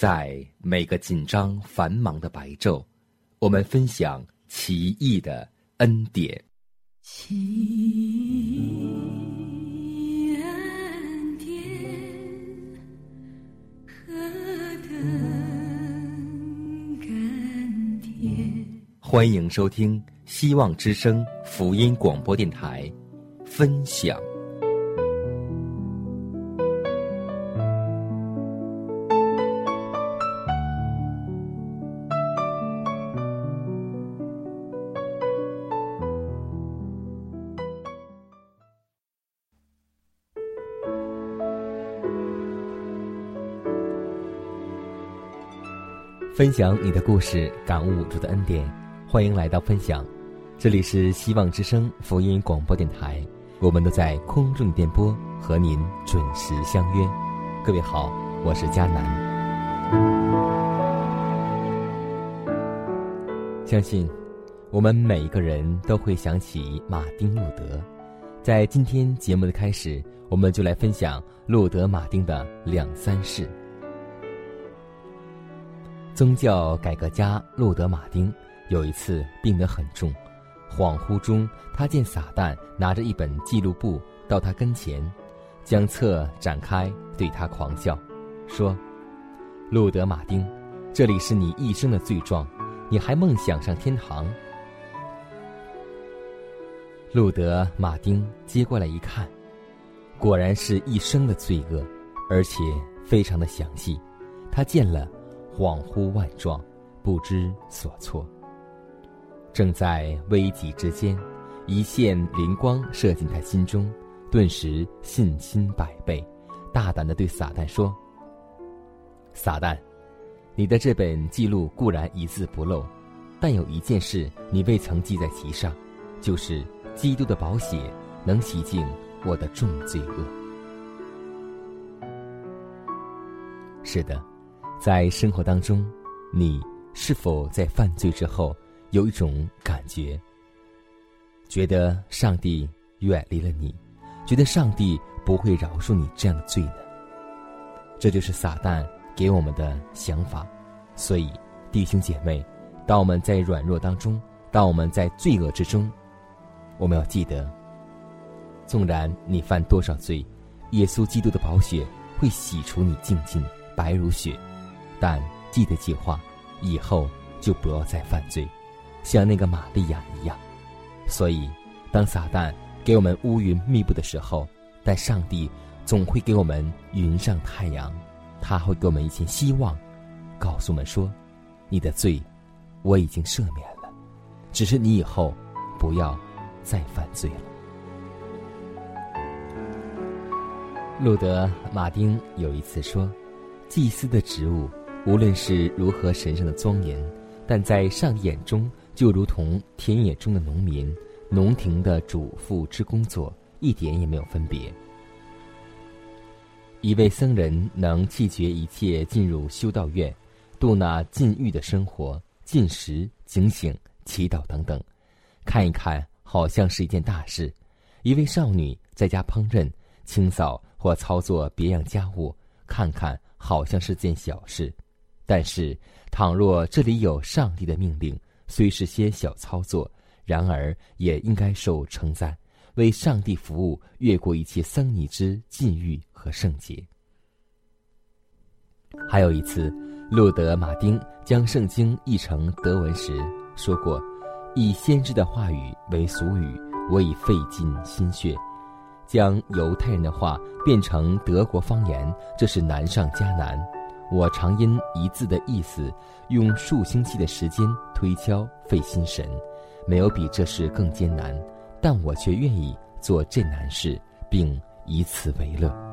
在每个紧张繁忙的白昼，我们分享奇异的恩典。奇异恩典，何等甘甜。欢迎收听希望之声福音广播电台，分享。分享你的故事，感悟主的恩典，欢迎来到分享。这里是希望之声福音广播电台，我们都在空中电波和您准时相约。各位好，我是佳南。相信我们每一个人都会想起马丁路德。在今天节目的开始，我们就来分享路德马丁的两三事。宗教改革家路德马丁有一次病得很重，恍惚中他见撒旦拿着一本记录簿到他跟前，将册展开，对他狂笑，说：“路德马丁，这里是你一生的罪状，你还梦想上天堂？”路德马丁接过来一看，果然是一生的罪恶，而且非常的详细。他见了。恍惚万状，不知所措。正在危急之间，一线灵光射进他心中，顿时信心百倍，大胆的对撒旦说：“撒旦，你的这本记录固然一字不漏，但有一件事你未曾记在其上，就是基督的宝血能洗净我的重罪恶。”是的。在生活当中，你是否在犯罪之后有一种感觉，觉得上帝远离了你，觉得上帝不会饶恕你这样的罪呢？这就是撒旦给我们的想法。所以，弟兄姐妹，当我们在软弱当中，当我们在罪恶之中，我们要记得，纵然你犯多少罪，耶稣基督的宝血会洗除你净尽，白如雪。但记得计划，以后就不要再犯罪，像那个玛利亚一样。所以，当撒旦给我们乌云密布的时候，但上帝总会给我们云上太阳，他会给我们一些希望，告诉我们说：“你的罪，我已经赦免了，只是你以后不要再犯罪了。”路德马丁有一次说：“祭司的职务。”无论是如何神圣的庄严，但在上帝眼中，就如同田野中的农民、农庭的主妇之工作，一点也没有分别。一位僧人能弃绝一切，进入修道院，度那禁欲的生活，进食、警醒、祈祷等等，看一看，好像是一件大事。一位少女在家烹饪、清扫或操作别样家务，看看，好像是件小事。但是，倘若这里有上帝的命令，虽是些小操作，然而也应该受称赞，为上帝服务，越过一切僧尼之禁欲和圣洁。还有一次，路德马丁将圣经译成德文时说过：“以先知的话语为俗语，我已费尽心血；将犹太人的话变成德国方言，这是难上加难。”我常因一字的意思，用数星期的时间推敲，费心神，没有比这事更艰难，但我却愿意做这难事，并以此为乐。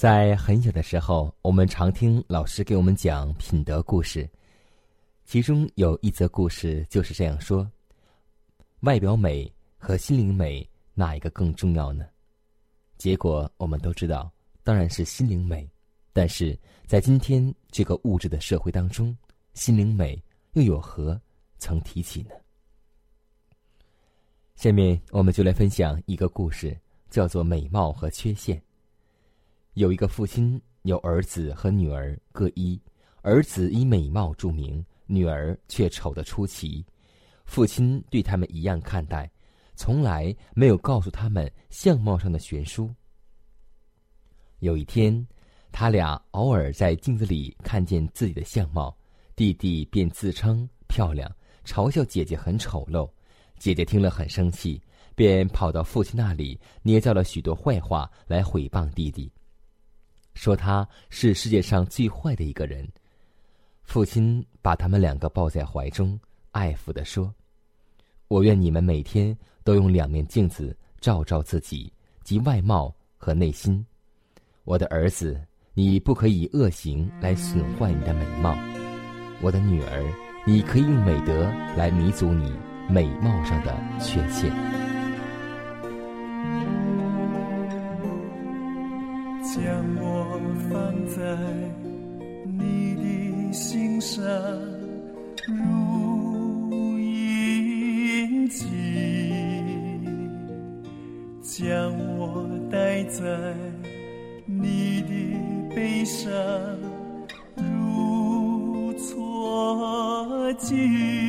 在很小的时候，我们常听老师给我们讲品德故事，其中有一则故事就是这样说：外表美和心灵美哪一个更重要呢？结果我们都知道，当然是心灵美。但是在今天这个物质的社会当中，心灵美又有何曾提起呢？下面我们就来分享一个故事，叫做《美貌和缺陷》。有一个父亲有儿子和女儿各一，儿子以美貌著名，女儿却丑得出奇。父亲对他们一样看待，从来没有告诉他们相貌上的悬殊。有一天，他俩偶尔在镜子里看见自己的相貌，弟弟便自称漂亮，嘲笑姐姐很丑陋。姐姐听了很生气，便跑到父亲那里，捏造了许多坏话来毁谤弟弟。说他是世界上最坏的一个人。父亲把他们两个抱在怀中，爱抚地说：“我愿你们每天都用两面镜子照照自己，即外貌和内心。我的儿子，你不可以恶行来损坏你的美貌；我的女儿，你可以用美德来弥补你美貌上的缺陷。”将我放在你的心上，如印记；将我带在你的背上，如错记。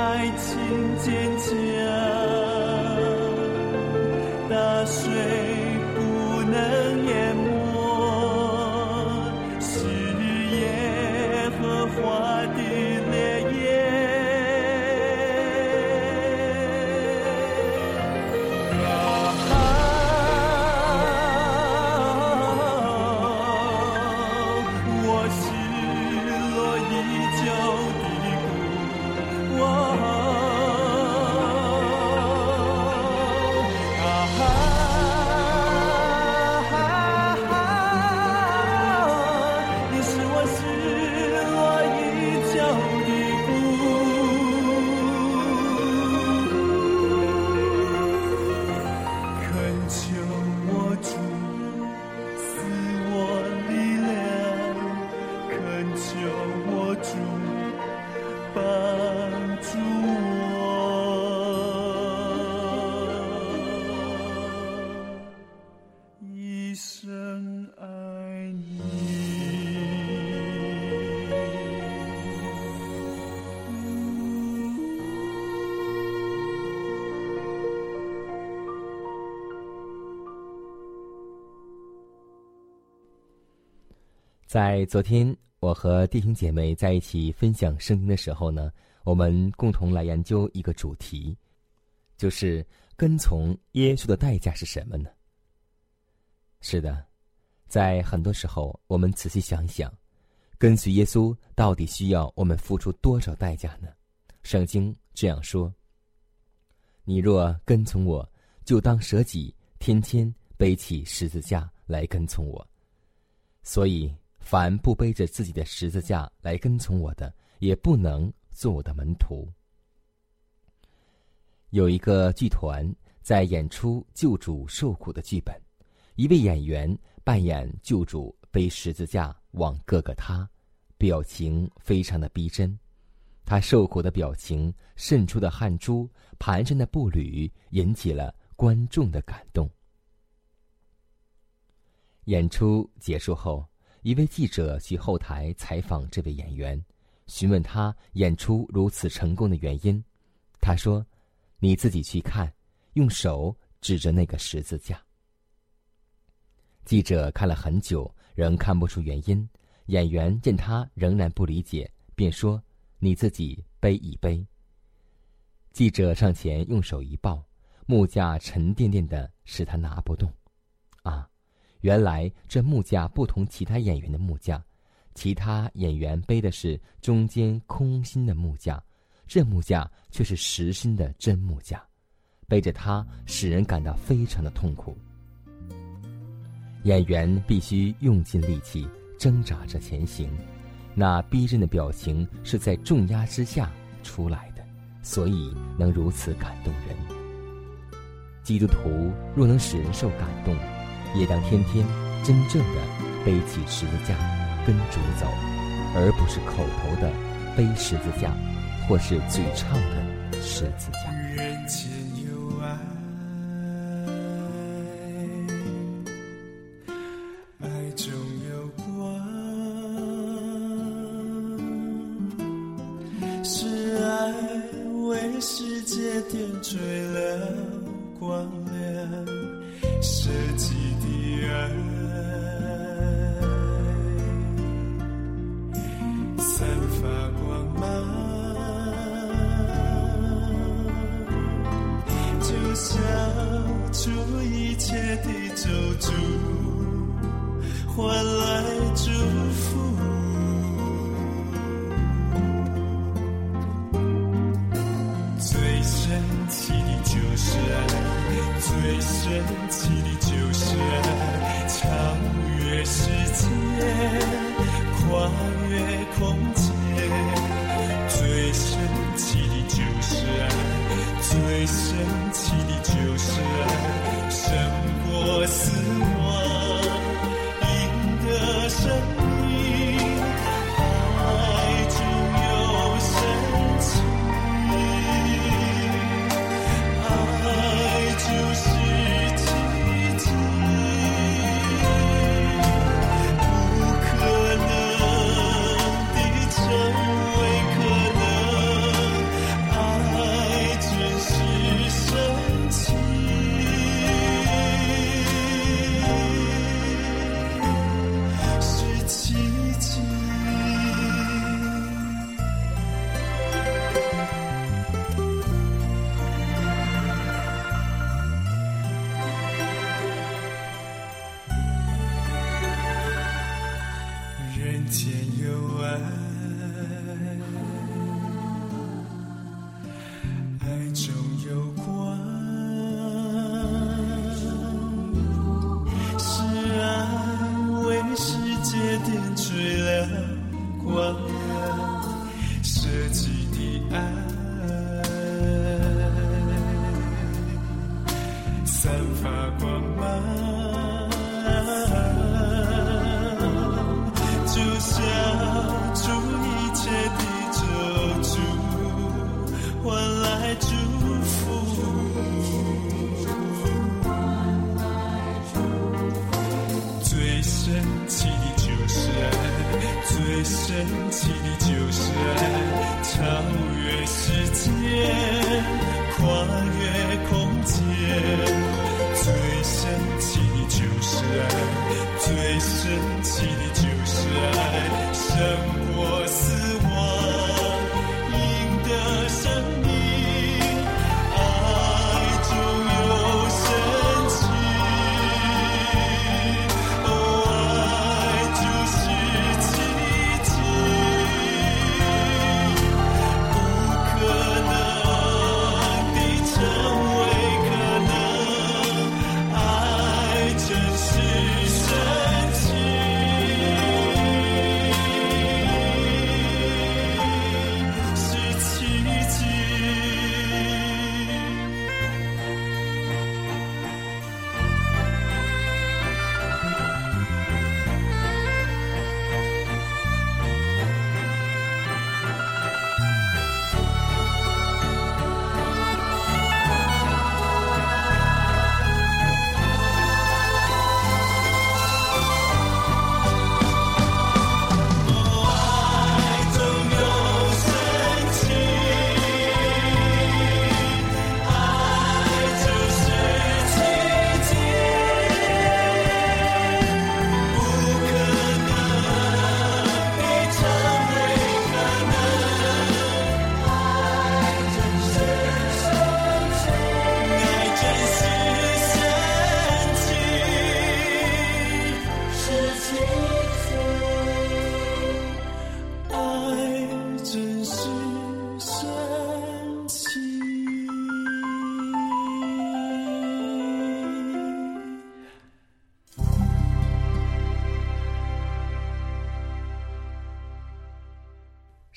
爱情坚强。大水不能淹在昨天，我和弟兄姐妹在一起分享圣经的时候呢，我们共同来研究一个主题，就是跟从耶稣的代价是什么呢？是的，在很多时候，我们仔细想一想，跟随耶稣到底需要我们付出多少代价呢？圣经这样说：“你若跟从我，就当舍己，天天背起十字架来跟从我。”所以，凡不背着自己的十字架来跟从我的，也不能做我的门徒。有一个剧团在演出救主受苦的剧本，一位演员扮演救主背十字架往各个他，表情非常的逼真。他受苦的表情、渗出的汗珠、蹒跚的步履，引起了观众的感动。演出结束后，一位记者去后台采访这位演员，询问他演出如此成功的原因。他说：“你自己去看，用手指着那个十字架。”记者看了很久，仍看不出原因。演员见他仍然不理解，便说：“你自己背一背。”记者上前用手一抱，木架沉甸甸的，使他拿不动。啊，原来这木架不同其他演员的木架，其他演员背的是中间空心的木架，这木架却是实心的真木架，背着它使人感到非常的痛苦。演员必须用尽力气挣扎着前行，那逼真的表情是在重压之下出来的，所以能如此感动人。基督徒若能使人受感动，也当天天真正的背起十字架跟主走，而不是口头的背十字架，或是嘴唱的十字架。时间，跨越空间。最神奇的就是爱，最神奇的就是爱，胜过死亡，最神奇的就是爱，超越时间，跨越空间。最神奇的就是爱，最神奇的就是爱，胜过死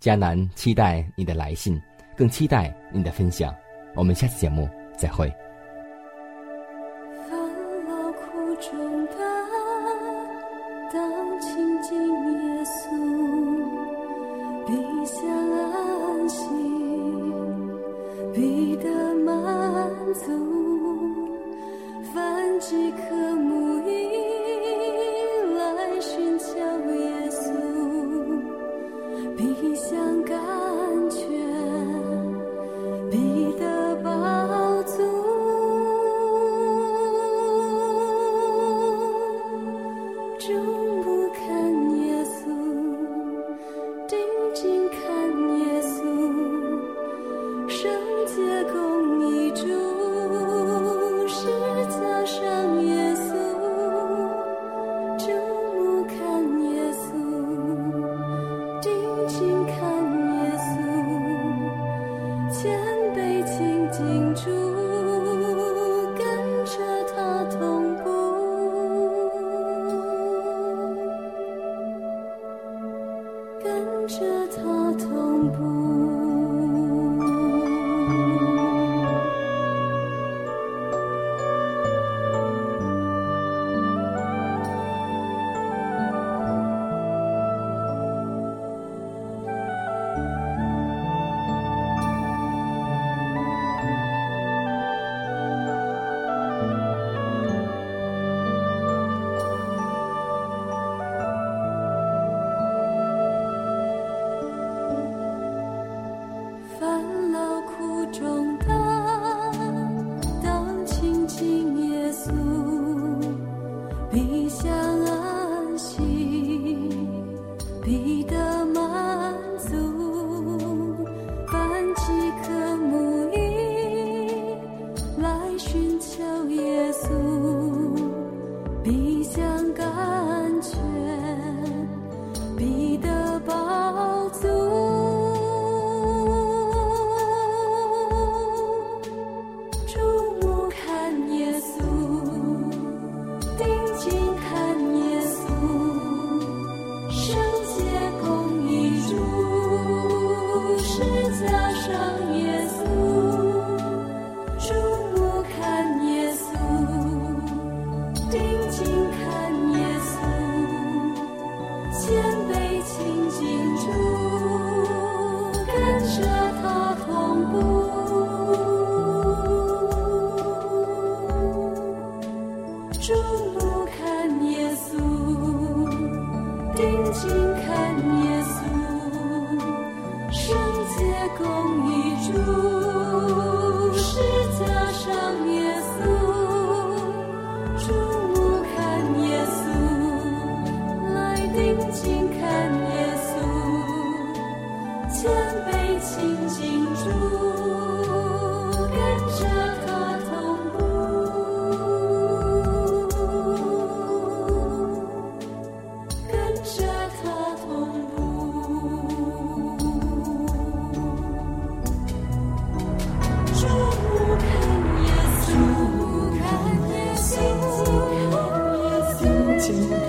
迦南期待你的来信，更期待你的分享。我们下次节目再会。烦恼苦中担，当亲看